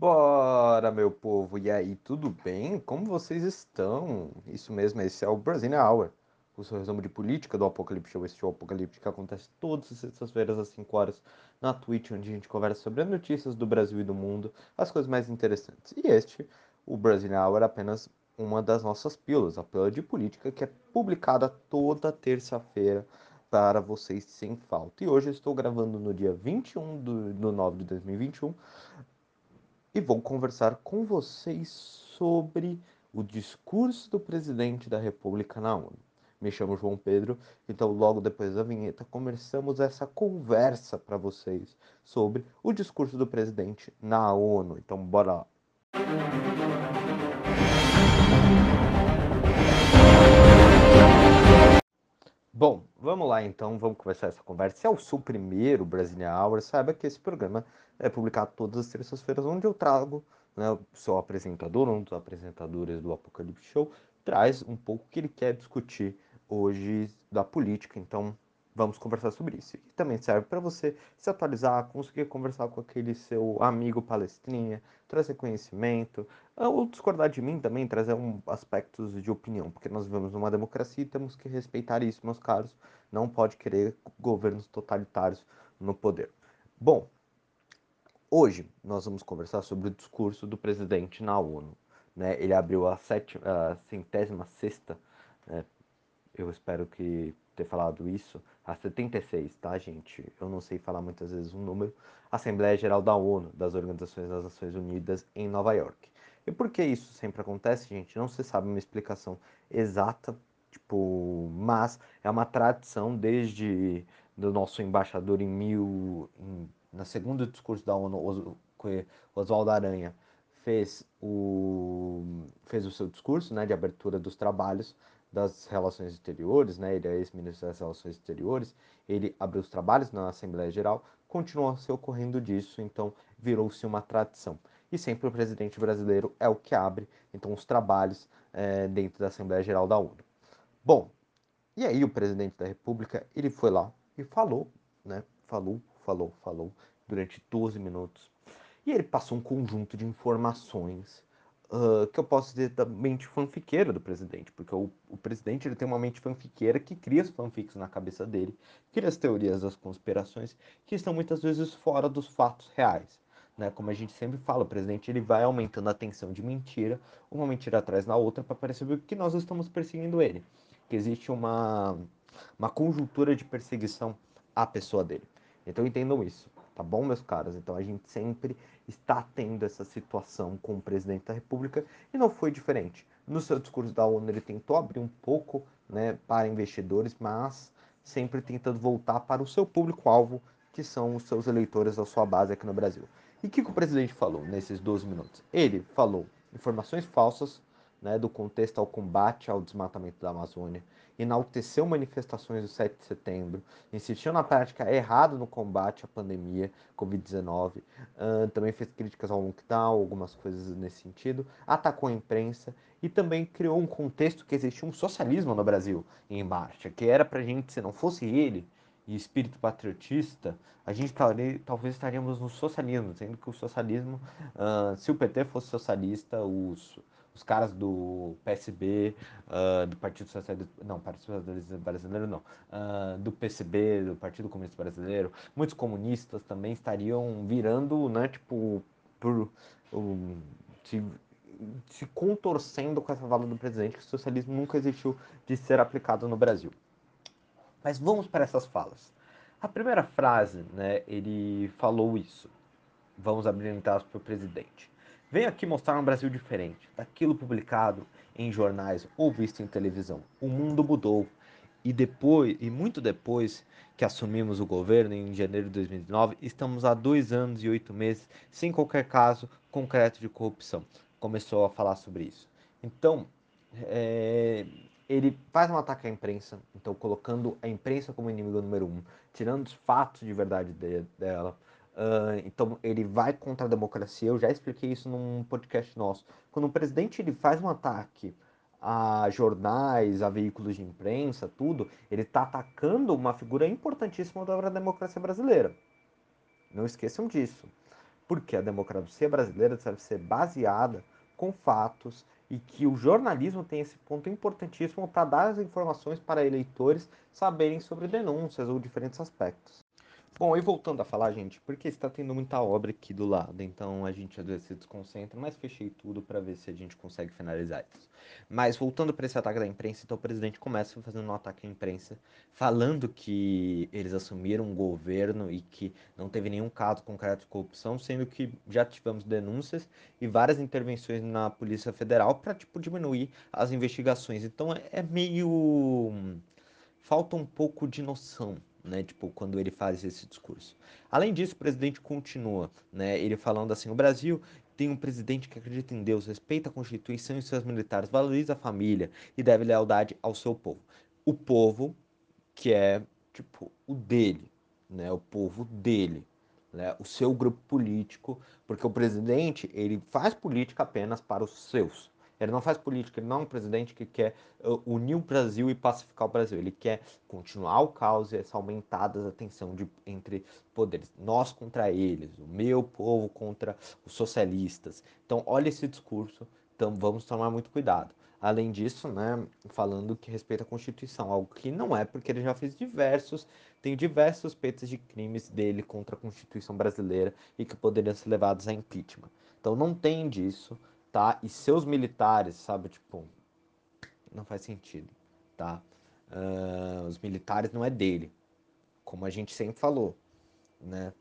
Bora, meu povo! E aí, tudo bem? Como vocês estão? Isso mesmo, esse é o Brasília Hour, o seu resumo de política do Apocalipse Show. Esse show Apocalipse que acontece todas as sextas-feiras às 5 horas na Twitch, onde a gente conversa sobre as notícias do Brasil e do mundo, as coisas mais interessantes. E este, o Brasília Hour, é apenas uma das nossas pílulas, a pílula de política, que é publicada toda terça-feira para vocês sem falta. E hoje eu estou gravando no dia 21 de do 9 de 2021 e vou conversar com vocês sobre o discurso do presidente da República na ONU. Me chamo João Pedro, então logo depois da vinheta começamos essa conversa para vocês sobre o discurso do presidente na ONU. Então bora lá. Bom, vamos lá então, vamos começar essa conversa. Se é o seu primeiro Brasília Hour, saiba que esse programa é publicado todas as terças-feiras, onde eu trago, né, sou apresentador, um dos apresentadores do Apocalipse Show, traz um pouco o que ele quer discutir hoje da política. Então, vamos conversar sobre isso. E também serve para você se atualizar, conseguir conversar com aquele seu amigo palestrinha, trazer conhecimento, ah, ou discordar de mim também, trazer um, aspectos de opinião, porque nós vivemos numa democracia e temos que respeitar isso, meus caros. Não pode querer governos totalitários no poder. Bom, Hoje nós vamos conversar sobre o discurso do presidente na ONU. Né? Ele abriu a, sétima, a centésima sexta, né? eu espero que ter falado isso, a 76, tá, gente? Eu não sei falar muitas vezes um número. Assembleia Geral da ONU, das Organizações das Nações Unidas, em Nova York. E por que isso sempre acontece, gente? Não se sabe uma explicação exata, tipo, mas é uma tradição desde do nosso embaixador em mil, em no segundo discurso da ONU, Oswaldo Aranha fez o, fez o seu discurso né, de abertura dos trabalhos das relações exteriores, né, ele é ex-ministro das relações exteriores, ele abriu os trabalhos na Assembleia Geral, continuou se ocorrendo disso, então virou-se uma tradição. E sempre o presidente brasileiro é o que abre, então, os trabalhos é, dentro da Assembleia Geral da ONU. Bom, e aí o presidente da República, ele foi lá e falou, né, falou falou, falou durante 12 minutos. E ele passou um conjunto de informações uh, que eu posso dizer da mente fanfiqueira do presidente, porque o, o, presidente ele tem uma mente fanfiqueira que cria as fanfics na cabeça dele, cria as teorias das conspirações que estão muitas vezes fora dos fatos reais. Né? Como a gente sempre fala, o presidente ele vai aumentando a tensão de mentira, uma mentira atrás da outra, para perceber que nós estamos perseguindo ele, que existe uma, uma conjuntura de perseguição à pessoa dele. Então entendam isso, tá bom, meus caros? Então a gente sempre está tendo essa situação com o presidente da República e não foi diferente. No seu discurso da ONU ele tentou abrir um pouco né, para investidores, mas sempre tentando voltar para o seu público-alvo, que são os seus eleitores, a sua base aqui no Brasil. E o que, que o presidente falou nesses 12 minutos? Ele falou informações falsas né, do contexto ao combate ao desmatamento da Amazônia, enalteceu manifestações do 7 de setembro, insistiu na prática errada no combate à pandemia Covid-19, uh, também fez críticas ao lockdown, algumas coisas nesse sentido, atacou a imprensa e também criou um contexto que existia um socialismo no Brasil em marcha, que era pra gente, se não fosse ele e espírito patriotista, a gente talvez estaríamos no socialismo, sendo que o socialismo, uh, se o PT fosse socialista, os os caras do PSB, uh, ah, do Partido Socialista, não, Partido Socialista Brasileiro não, uh, do PCB, do Partido Comunista Brasileiro, muitos comunistas também estariam virando, né, tipo, por, um, se, se contorcendo com essa fala do presidente que o socialismo nunca existiu de ser aplicado no Brasil. Mas vamos para essas falas. A primeira frase, né, ele falou isso. Vamos abrir para o presidente. Venho aqui mostrar um Brasil diferente daquilo publicado em jornais ou visto em televisão. O mundo mudou e depois e muito depois que assumimos o governo em janeiro de 2019, estamos há dois anos e oito meses sem qualquer caso concreto de corrupção. Começou a falar sobre isso. Então, é, ele faz um ataque à imprensa, então colocando a imprensa como inimigo número um, tirando os fatos de verdade de, dela, Uh, então ele vai contra a democracia. Eu já expliquei isso num podcast nosso. Quando o presidente ele faz um ataque a jornais, a veículos de imprensa, tudo, ele está atacando uma figura importantíssima da democracia brasileira. Não esqueçam disso. porque a democracia brasileira deve ser baseada com fatos e que o jornalismo tem esse ponto importantíssimo para dar as informações para eleitores saberem sobre denúncias ou diferentes aspectos. Bom, e voltando a falar, gente, porque está tendo muita obra aqui do lado, então a gente às vezes se desconcentra, mas fechei tudo para ver se a gente consegue finalizar isso. Mas voltando para esse ataque da imprensa, então o presidente começa fazendo um ataque à imprensa, falando que eles assumiram um governo e que não teve nenhum caso concreto de corrupção, sendo que já tivemos denúncias e várias intervenções na Polícia Federal para tipo diminuir as investigações. Então é, é meio falta um pouco de noção né? Tipo, quando ele faz esse discurso. Além disso, o presidente continua, né? Ele falando assim: o Brasil tem um presidente que acredita em Deus, respeita a Constituição e seus militares, valoriza a família e deve lealdade ao seu povo. O povo que é, tipo, o dele, né? O povo dele, né? O seu grupo político, porque o presidente, ele faz política apenas para os seus. Ele não faz política, ele não é um presidente que quer uh, unir o Brasil e pacificar o Brasil. Ele quer continuar o caos e essa aumentada da tensão de, entre poderes. Nós contra eles, o meu povo contra os socialistas. Então, olha esse discurso, então vamos tomar muito cuidado. Além disso, né, falando que respeita a Constituição, algo que não é, porque ele já fez diversos, tem diversos suspeitas de crimes dele contra a Constituição brasileira e que poderiam ser levados a impeachment. Então não tem disso tá? E seus militares, sabe, tipo, não faz sentido, tá? Uh, os militares não é dele, como a gente sempre falou, né?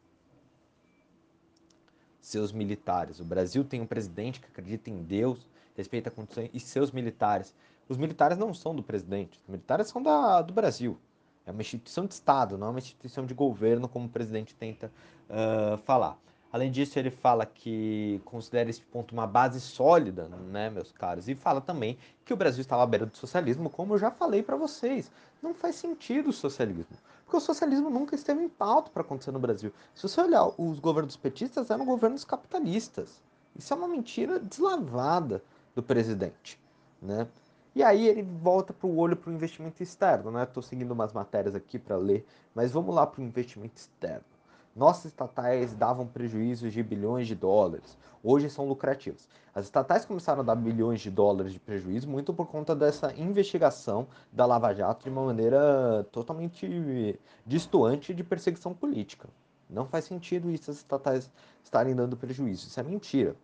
Seus militares. O Brasil tem um presidente que acredita em Deus, respeita a Constituição e seus militares. Os militares não são do presidente, os militares são da, do Brasil. É uma instituição de Estado, não é uma instituição de governo, como o presidente tenta uh, falar. Além disso, ele fala que considera esse ponto uma base sólida, né, meus caros? E fala também que o Brasil estava à beira do socialismo, como eu já falei para vocês. Não faz sentido o socialismo, porque o socialismo nunca esteve em pauta para acontecer no Brasil. Se você olhar, os governos petistas eram governos capitalistas. Isso é uma mentira deslavada do presidente, né? E aí ele volta para o olho para o investimento externo, né? Estou seguindo umas matérias aqui para ler, mas vamos lá para o investimento externo. Nossas estatais davam prejuízos de bilhões de dólares. Hoje são lucrativas. As estatais começaram a dar bilhões de dólares de prejuízo muito por conta dessa investigação da Lava Jato de uma maneira totalmente distoante de perseguição política. Não faz sentido isso as estatais estarem dando prejuízo. Isso é mentira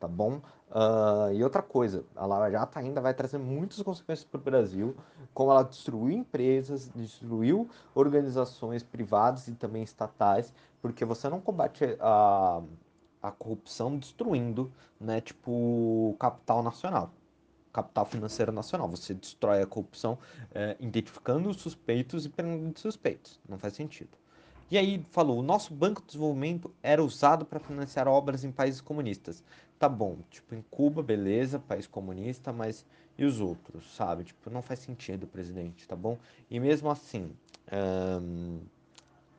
tá bom? Uh, e outra coisa, a Lava Jato ainda vai trazer muitas consequências para o Brasil, como ela destruiu empresas, destruiu organizações privadas e também estatais, porque você não combate a, a corrupção destruindo, né, tipo, capital nacional, capital financeiro nacional. Você destrói a corrupção é, identificando os suspeitos e prendendo suspeitos. Não faz sentido. E aí falou, o nosso Banco de Desenvolvimento era usado para financiar obras em países comunistas tá bom, tipo, em Cuba, beleza, país comunista, mas e os outros, sabe? Tipo, não faz sentido, presidente, tá bom? E mesmo assim,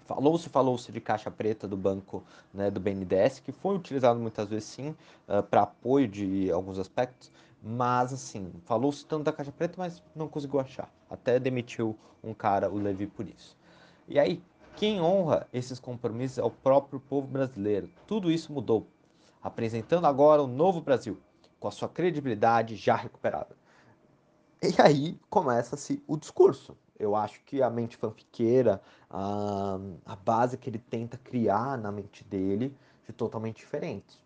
falou-se, falou-se de caixa preta do banco, né, do BNDES, que foi utilizado muitas vezes sim, uh, ah, para apoio de alguns aspectos, mas assim, falou-se tanto da caixa preta, mas não conseguiu achar. Até demitiu um cara, o Levi, por isso. E aí, quem honra esses compromissos é o próprio povo brasileiro. Tudo isso mudou apresentando agora o novo Brasil, com a sua credibilidade já recuperada. E aí começa-se o discurso. Eu acho que a mente fanfiqueira, a, a base que ele tenta criar na mente dele, é totalmente diferente.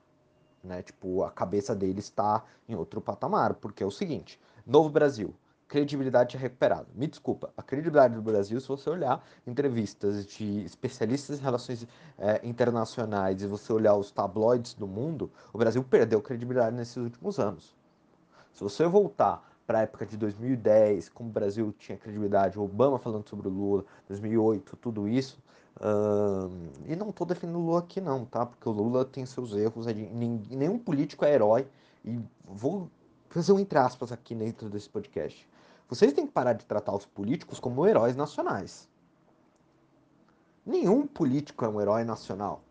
Né? Tipo, a cabeça dele está em outro patamar, porque é o seguinte: Novo Brasil, credibilidade recuperada. Me desculpa, a credibilidade do Brasil, se você olhar entrevistas de especialistas em relações é, internacionais e você olhar os tabloides do mundo, o Brasil perdeu credibilidade nesses últimos anos. Se você voltar para a época de 2010, como o Brasil tinha credibilidade, Obama falando sobre o Lula, 2008, tudo isso, hum, e não estou defendendo o Lula aqui não, tá? Porque o Lula tem seus erros, nenhum político é herói, e vou fazer um entre aspas aqui dentro desse podcast. Vocês têm que parar de tratar os políticos como heróis nacionais. Nenhum político é um herói nacional.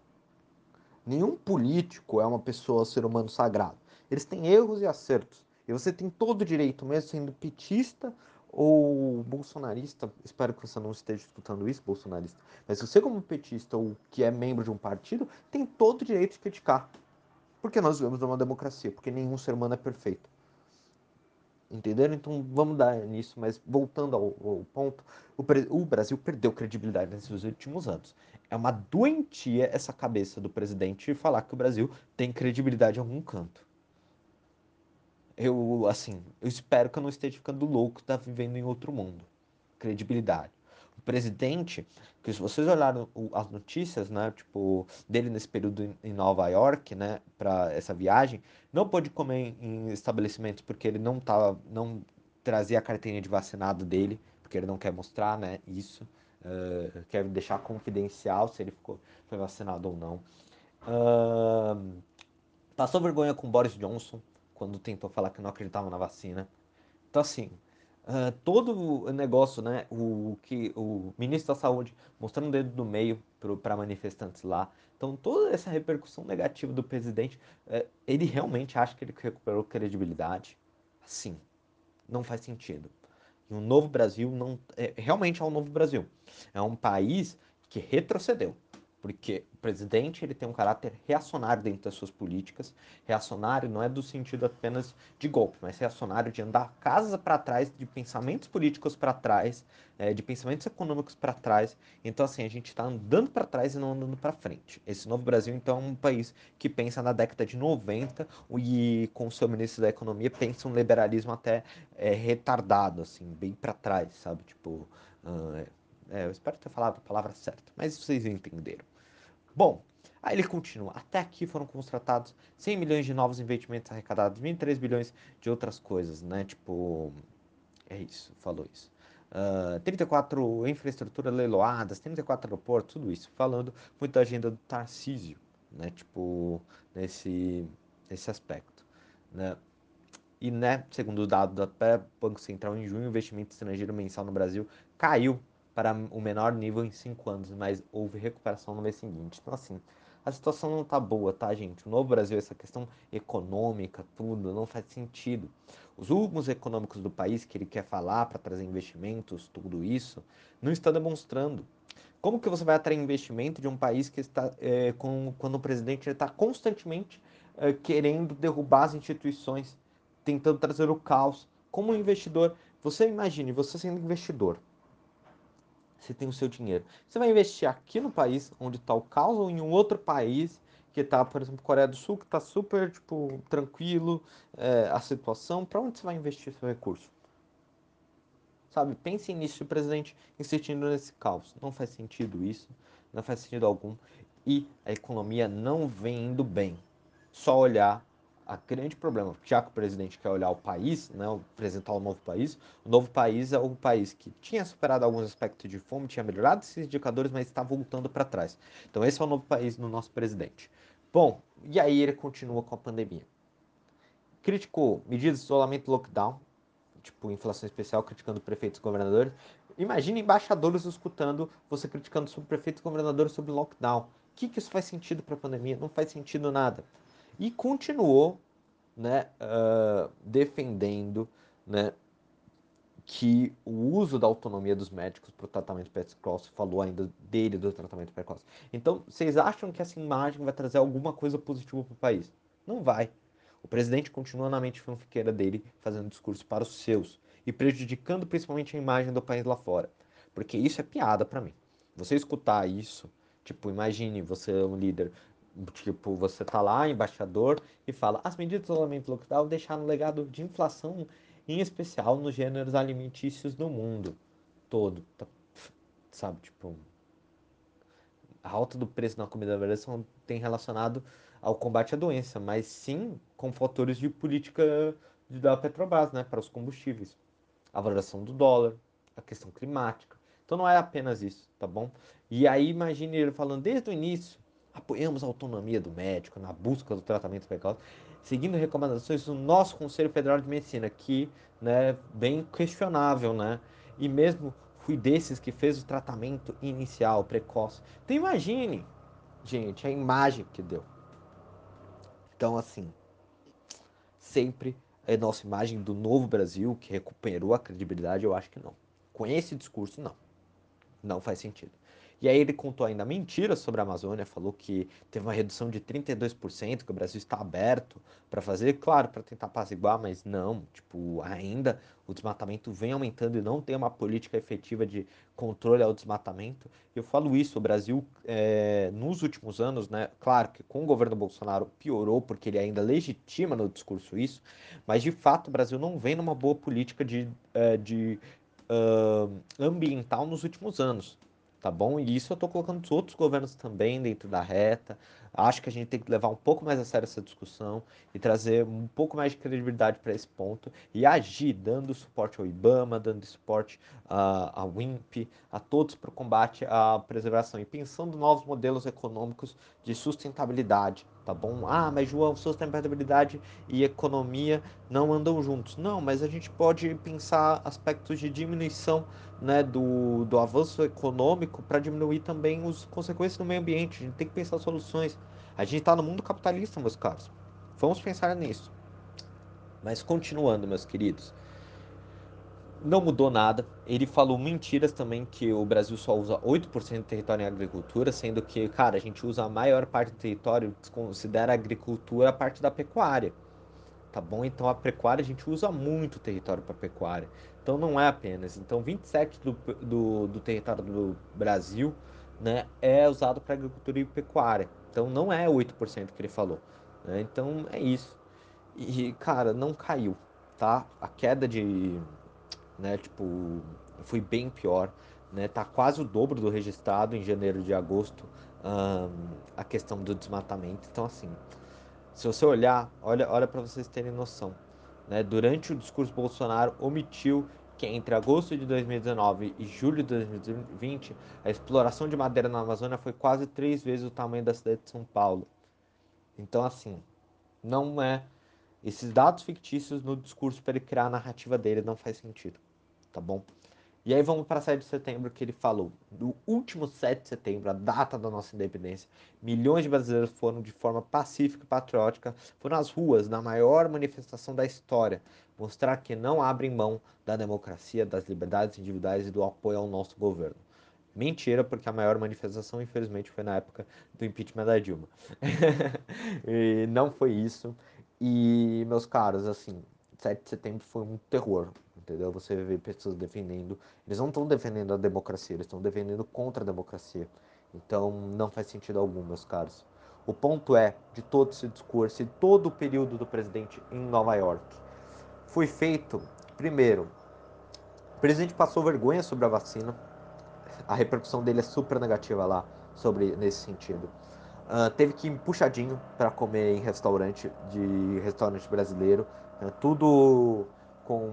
Nenhum político é uma pessoa, ser humano sagrado. Eles têm erros e acertos. E você tem todo o direito, mesmo sendo petista ou bolsonarista, espero que você não esteja escutando isso, bolsonarista, mas você como petista ou que é membro de um partido, tem todo o direito de criticar. Porque nós vivemos numa democracia, porque nenhum ser humano é perfeito. Entenderam? Então vamos dar nisso, mas voltando ao, ao ponto, o, o, Brasil perdeu credibilidade nesses últimos anos. É uma doentia essa cabeça do presidente falar que o Brasil tem credibilidade em algum canto eu, assim, eu espero que eu não esteja ficando louco, tá vivendo em outro mundo. Credibilidade. Presidente, que se vocês olharem as notícias, né, tipo, dele nesse período em Nova York, né, para essa viagem, não pôde comer em estabelecimentos porque ele não tava, não trazia a carteirinha de vacinado dele, porque ele não quer mostrar, né, isso. Uh, quer deixar confidencial se ele ficou, foi vacinado ou não. Uh, passou vergonha com Boris Johnson, quando tentou falar que não acreditava na vacina. Então, assim, uh, todo o negócio, né, o que o ministro da Saúde mostrando o dedo do meio para manifestantes lá. Então, toda essa repercussão negativa do presidente, uh, ele realmente acha que ele recuperou credibilidade? Assim, não faz sentido. E um novo Brasil não é, realmente é um novo Brasil. É um país que retrocedeu porque o presidente ele tem um caráter reacionário dentro das suas políticas. Reacionário não é do sentido apenas de golpe, mas reacionário de andar casa para trás, de pensamentos políticos para trás, é, de pensamentos econômicos para trás. Então, assim, a gente está andando para trás e não andando para frente. Esse novo Brasil, então, é um país que pensa na década de 90 e, com o seu ministro da Economia, pensa um liberalismo até é, retardado, assim, bem para trás, sabe? Tipo. Uh, é, eu espero ter falado a palavra certa, mas vocês entenderam. Bom, aí ele continua. Até aqui foram contratados 100 milhões de novos investimentos arrecadados, 23 bilhões de outras coisas, né? Tipo, é isso, falou isso. Uh, 34 infraestrutura leiloadas, 34 aeroportos, tudo isso. Falando muito da agenda do Tarcísio, né? Tipo, nesse, nesse aspecto, né? E, né, segundo o dado do Banco Central, em junho, o investimento estrangeiro mensal no Brasil caiu para o menor nível em cinco anos, mas houve recuperação no mês seguinte. Então, assim, a situação não tá boa, tá, gente? O Novo Brasil, essa questão econômica, tudo, não faz sentido. Os rumos econômicos do país que ele quer falar para trazer investimentos, tudo isso, não está demonstrando. Como que você vai atrair investimento de um país que está, é, com, quando o presidente está constantemente é, querendo derrubar as instituições, tentando trazer o caos? Como investidor, você imagine, você sendo investidor, você tem o seu dinheiro. Você vai investir aqui no país onde está o caos ou em um outro país que está, por exemplo, Coreia do Sul, que está super, tipo, tranquilo é, a situação. Para onde você vai investir seu recurso? Sabe, pense nisso, o presidente insistindo nesse caos. Não faz sentido isso, não faz sentido algum. E a economia não vem indo bem. Só olhar a grande problema, já que o presidente quer olhar o país, né, apresentar o novo país, o novo país é o país que tinha superado alguns aspectos de fome, tinha melhorado esses indicadores, mas está voltando para trás. Então esse é o novo país do nosso presidente. Bom, e aí ele continua com a pandemia. Criticou medidas de isolamento lockdown, tipo inflação especial, criticando prefeitos e governadores. Imagina embaixadores escutando você criticando sobre prefeitos e governadores sobre lockdown. O que, que isso faz sentido para a pandemia? Não faz sentido nada e continuou né, uh, defendendo né, que o uso da autonomia dos médicos para o tratamento precoce, falou ainda dele do tratamento precoce. Então, vocês acham que essa imagem vai trazer alguma coisa positiva para o país? Não vai. O presidente continua na mente fanfiqueira dele, fazendo discurso para os seus e prejudicando principalmente a imagem do país lá fora. Porque isso é piada para mim. Você escutar isso, tipo, imagine você é um líder Tipo, você tá lá, embaixador, e fala: as medidas de isolamento local deixaram um legado de inflação, em especial nos gêneros alimentícios do mundo todo. Tá, sabe, tipo. A alta do preço na comida brasileira tem relacionado ao combate à doença, mas sim com fatores de política da Petrobras, né, para os combustíveis. A valoração do dólar, a questão climática. Então não é apenas isso, tá bom? E aí imagine ele falando desde o início Apoiamos a autonomia do médico na busca do tratamento precoce, seguindo recomendações do nosso Conselho Federal de Medicina, que né, bem questionável, né? E mesmo fui desses que fez o tratamento inicial, precoce. Então imagine, gente, a imagem que deu. Então, assim, sempre a nossa imagem do novo Brasil, que recuperou a credibilidade, eu acho que não. Com esse discurso, não. Não faz sentido. E aí ele contou ainda mentiras sobre a Amazônia, falou que teve uma redução de 32%, que o Brasil está aberto para fazer, claro, para tentar apaziguar, mas não, tipo, ainda o desmatamento vem aumentando e não tem uma política efetiva de controle ao desmatamento. Eu falo isso, o Brasil, é, nos últimos anos, né, claro que com o governo Bolsonaro piorou, porque ele ainda legitima no discurso isso, mas de fato o Brasil não vem numa boa política de, é, de uh, ambiental nos últimos anos tá bom? E isso eu tô colocando os outros governos também dentro da reta. Acho que a gente tem que levar um pouco mais a sério essa discussão e trazer um pouco mais de credibilidade para esse ponto e agir, dando suporte ao IBAMA, dando suporte à, à WIMP, a todos para o combate à preservação e pensando novos modelos econômicos de sustentabilidade, tá bom? Ah, mas João, sustentabilidade e economia não andam juntos. Não, mas a gente pode pensar aspectos de diminuição né, do, do avanço econômico para diminuir também as consequências no meio ambiente. A gente tem que pensar soluções. A gente está no mundo capitalista, meus caros. Vamos pensar nisso. Mas continuando, meus queridos. Não mudou nada. Ele falou mentiras também que o Brasil só usa 8% do território em agricultura, sendo que, cara, a gente usa a maior parte do território, considera a agricultura a parte da pecuária tá bom? Então a pecuária a gente usa muito território para pecuária. Então não é apenas. Então 27 do, do, do território do Brasil né, é usado para agricultura e pecuária. Então não é 8% que ele falou. Né? Então é isso. E, cara, não caiu, tá? A queda de. Né, tipo, foi bem pior. Né? Tá quase o dobro do registrado em janeiro de agosto. a questão do desmatamento. Então, assim, se você olhar, olha, olha para vocês terem noção. Né? Durante o discurso Bolsonaro omitiu que entre agosto de 2019 e julho de 2020, a exploração de madeira na Amazônia foi quase três vezes o tamanho da cidade de São Paulo. Então, assim, não é. Esses dados fictícios no discurso para ele criar a narrativa dele não faz sentido, tá bom? E aí vamos para 7 de setembro que ele falou. No último 7 de setembro, a data da nossa independência, milhões de brasileiros foram de forma pacífica e patriótica, foram às ruas na maior manifestação da história, mostrar que não abrem mão da democracia, das liberdades individuais e do apoio ao nosso governo. Mentira, porque a maior manifestação, infelizmente, foi na época do impeachment da Dilma. e não foi isso. E, meus caros, assim, 7 de setembro foi um terror entendeu? Você vê pessoas defendendo, eles não estão defendendo a democracia, eles estão defendendo contra a democracia. Então não faz sentido algum, meus caros. O ponto é, de todo esse discurso e todo o período do presidente em Nova York, foi feito, primeiro, o presidente passou vergonha sobre a vacina, a repercussão dele é super negativa lá sobre nesse sentido. Uh, teve que ir puxadinho para comer em restaurante de restaurante brasileiro, uh, tudo com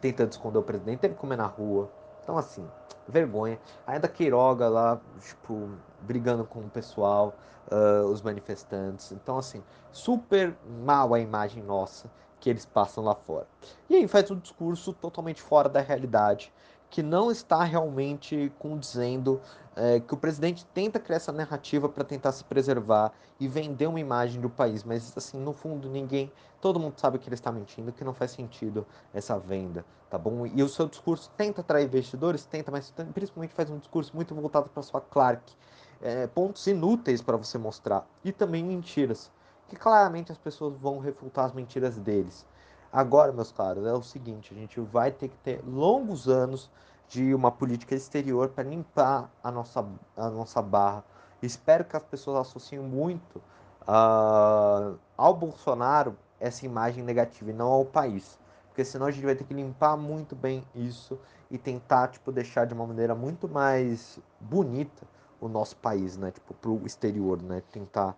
tentando esconder o presidente, teve que comer na rua. Então, assim, vergonha. Ainda Queiroga lá, tipo, brigando com o pessoal, uh, os manifestantes. Então, assim, super mal a imagem nossa que eles passam lá fora. E aí faz um discurso totalmente fora da realidade, que não está realmente condizendo é, que o presidente tenta criar essa narrativa para tentar se preservar e vender uma imagem do país, mas assim, no fundo, ninguém, todo mundo sabe que ele está mentindo, que não faz sentido essa venda, tá bom? E o seu discurso tenta atrair investidores, tenta, mas principalmente faz um discurso muito voltado para sua Clark, é, pontos inúteis para você mostrar e também mentiras, que claramente as pessoas vão refutar as mentiras deles. Agora, meus caros, é o seguinte: a gente vai ter que ter longos anos de uma política exterior para limpar a nossa, a nossa barra. Espero que as pessoas associem muito uh, ao Bolsonaro essa imagem negativa e não ao país. Porque senão a gente vai ter que limpar muito bem isso e tentar, tipo, deixar de uma maneira muito mais bonita o nosso país, né? Tipo, pro exterior, né? Tentar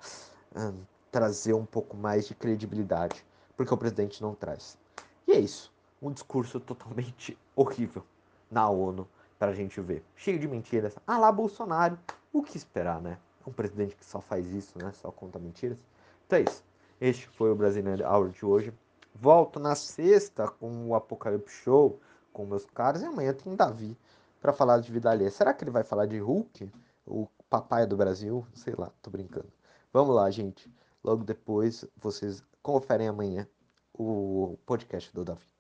uh, trazer um pouco mais de credibilidade porque o presidente não traz. E é isso. Um discurso totalmente horrível na ONU para a gente ver. Cheio de mentiras. Ah lá, Bolsonaro. O que esperar, né? Um presidente que só faz isso, né? Só conta mentiras. Então é isso. Este foi o Brasileiro Hour de hoje. Volto na sexta com o Apocalipse Show com meus caras. E amanhã tem Davi para falar de vida alheia. Será que ele vai falar de Hulk? O papai do Brasil? Sei lá, tô brincando. Vamos lá, gente. Logo depois vocês conferem amanhã o podcast do Davi.